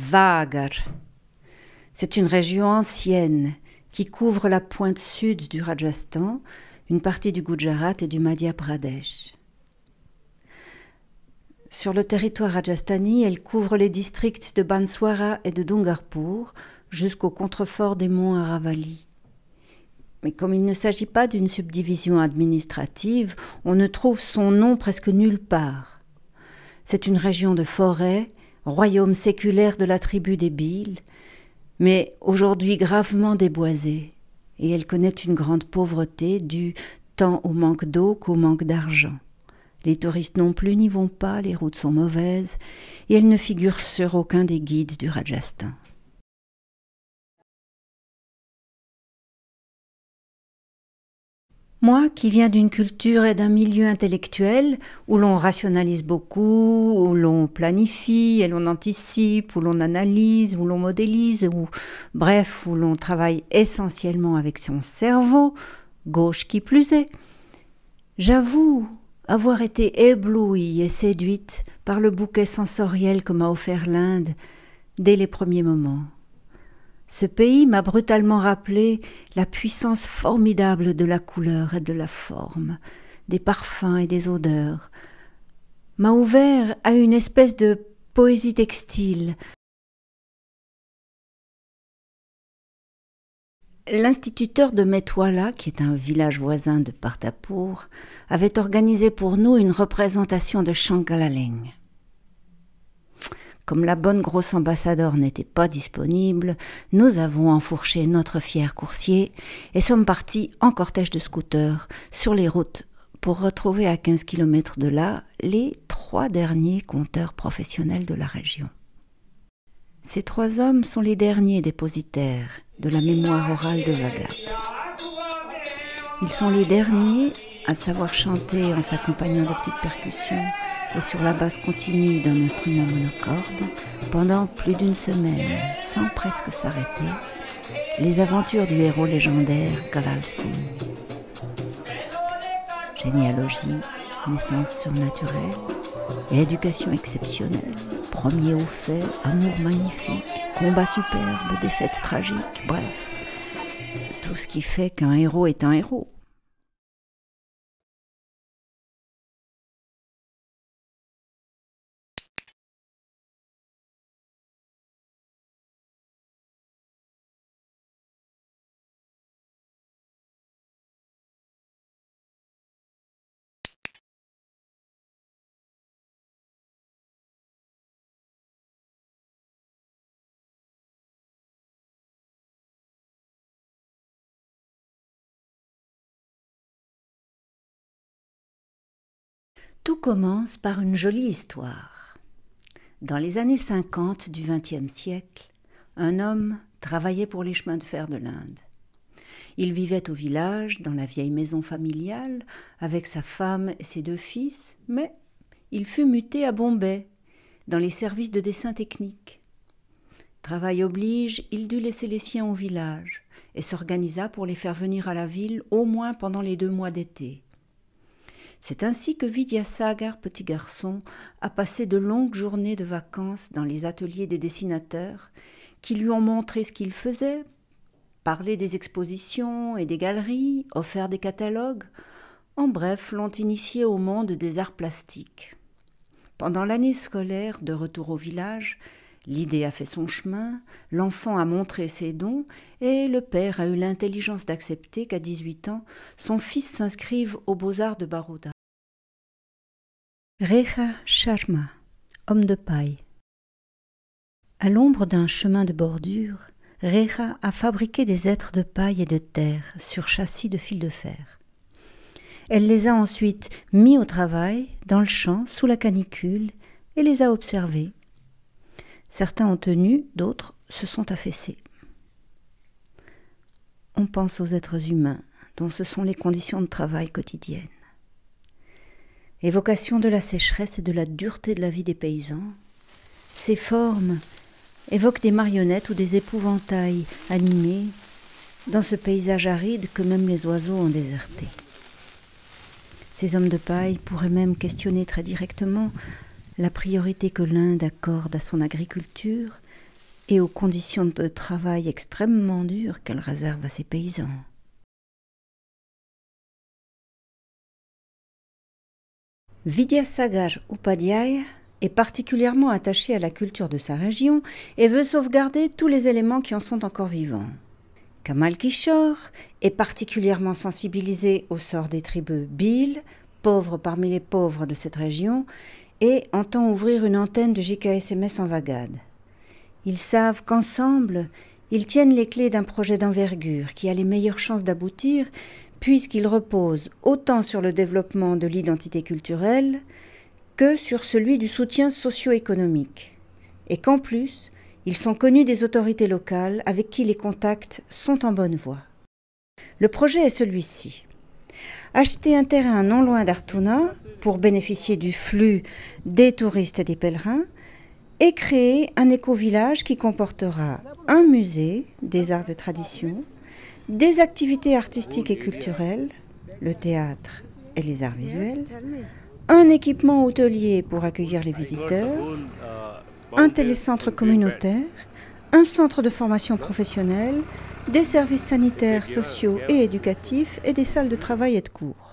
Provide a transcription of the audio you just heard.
Vagar. C'est une région ancienne qui couvre la pointe sud du Rajasthan, une partie du Gujarat et du Madhya Pradesh. Sur le territoire rajasthani, elle couvre les districts de Banswara et de Dungarpur jusqu'au contrefort des monts Aravali. Mais comme il ne s'agit pas d'une subdivision administrative, on ne trouve son nom presque nulle part. C'est une région de forêt, royaume séculaire de la tribu des Biles, mais aujourd'hui gravement déboisée, et elle connaît une grande pauvreté due tant au manque d'eau qu'au manque d'argent. Les touristes non plus n'y vont pas, les routes sont mauvaises, et elle ne figure sur aucun des guides du Rajasthan. Moi, qui viens d'une culture et d'un milieu intellectuel où l'on rationalise beaucoup, où l'on planifie et l'on anticipe, où l'on analyse, où l'on modélise, ou bref, où l'on travaille essentiellement avec son cerveau, gauche qui plus est, j'avoue avoir été éblouie et séduite par le bouquet sensoriel que m'a offert l'Inde dès les premiers moments. Ce pays m'a brutalement rappelé la puissance formidable de la couleur et de la forme, des parfums et des odeurs, m'a ouvert à une espèce de poésie textile. L'instituteur de Metwala, qui est un village voisin de Partapur, avait organisé pour nous une représentation de Shankalaleng. Comme la bonne grosse ambassadeur n'était pas disponible, nous avons enfourché notre fier coursier et sommes partis en cortège de scooters sur les routes pour retrouver à 15 km de là les trois derniers compteurs professionnels de la région. Ces trois hommes sont les derniers dépositaires de la mémoire orale de Vaga. Ils sont les derniers à savoir chanter en s'accompagnant de petites percussions et sur la basse continue d'un instrument monocorde pendant plus d'une semaine, sans presque s'arrêter, les aventures du héros légendaire Kalal. Généalogie, naissance surnaturelle éducation exceptionnelle, premier au fait, amour magnifique, combat superbe, défaite tragique, bref, tout ce qui fait qu'un héros est un héros. Tout commence par une jolie histoire. Dans les années 50 du XXe siècle, un homme travaillait pour les chemins de fer de l'Inde. Il vivait au village, dans la vieille maison familiale, avec sa femme et ses deux fils, mais il fut muté à Bombay, dans les services de dessin technique. Travail oblige, il dut laisser les siens au village et s'organisa pour les faire venir à la ville au moins pendant les deux mois d'été. C'est ainsi que Vidyasagar, petit garçon, a passé de longues journées de vacances dans les ateliers des dessinateurs, qui lui ont montré ce qu'ils faisaient, parlé des expositions et des galeries, offert des catalogues, en bref, l'ont initié au monde des arts plastiques. Pendant l'année scolaire, de retour au village, l'idée a fait son chemin, l'enfant a montré ses dons, et le père a eu l'intelligence d'accepter qu'à 18 ans, son fils s'inscrive aux beaux-arts de Baroda. Reha Sharma, homme de paille. À l'ombre d'un chemin de bordure, Reha a fabriqué des êtres de paille et de terre sur châssis de fil de fer. Elle les a ensuite mis au travail, dans le champ, sous la canicule, et les a observés. Certains ont tenu, d'autres se sont affaissés. On pense aux êtres humains, dont ce sont les conditions de travail quotidiennes évocation de la sécheresse et de la dureté de la vie des paysans. Ces formes évoquent des marionnettes ou des épouvantails animés dans ce paysage aride que même les oiseaux ont déserté. Ces hommes de paille pourraient même questionner très directement la priorité que l'Inde accorde à son agriculture et aux conditions de travail extrêmement dures qu'elle réserve à ses paysans. Vidyasagar Upadhyaya est particulièrement attaché à la culture de sa région et veut sauvegarder tous les éléments qui en sont encore vivants. Kamal Kishore est particulièrement sensibilisé au sort des tribus Bil, pauvres parmi les pauvres de cette région, et entend ouvrir une antenne de JKSMS en Vagade. Ils savent qu'ensemble, ils tiennent les clés d'un projet d'envergure qui a les meilleures chances d'aboutir, puisqu'il repose autant sur le développement de l'identité culturelle que sur celui du soutien socio-économique, et qu'en plus, ils sont connus des autorités locales avec qui les contacts sont en bonne voie. Le projet est celui-ci. Acheter un terrain non loin d'Artuna pour bénéficier du flux des touristes et des pèlerins et créer un éco-village qui comportera un musée des arts et traditions, des activités artistiques et culturelles, le théâtre et les arts visuels, un équipement hôtelier pour accueillir les visiteurs, un télécentre communautaire, un centre de formation professionnelle, des services sanitaires, sociaux et éducatifs et des salles de travail et de cours.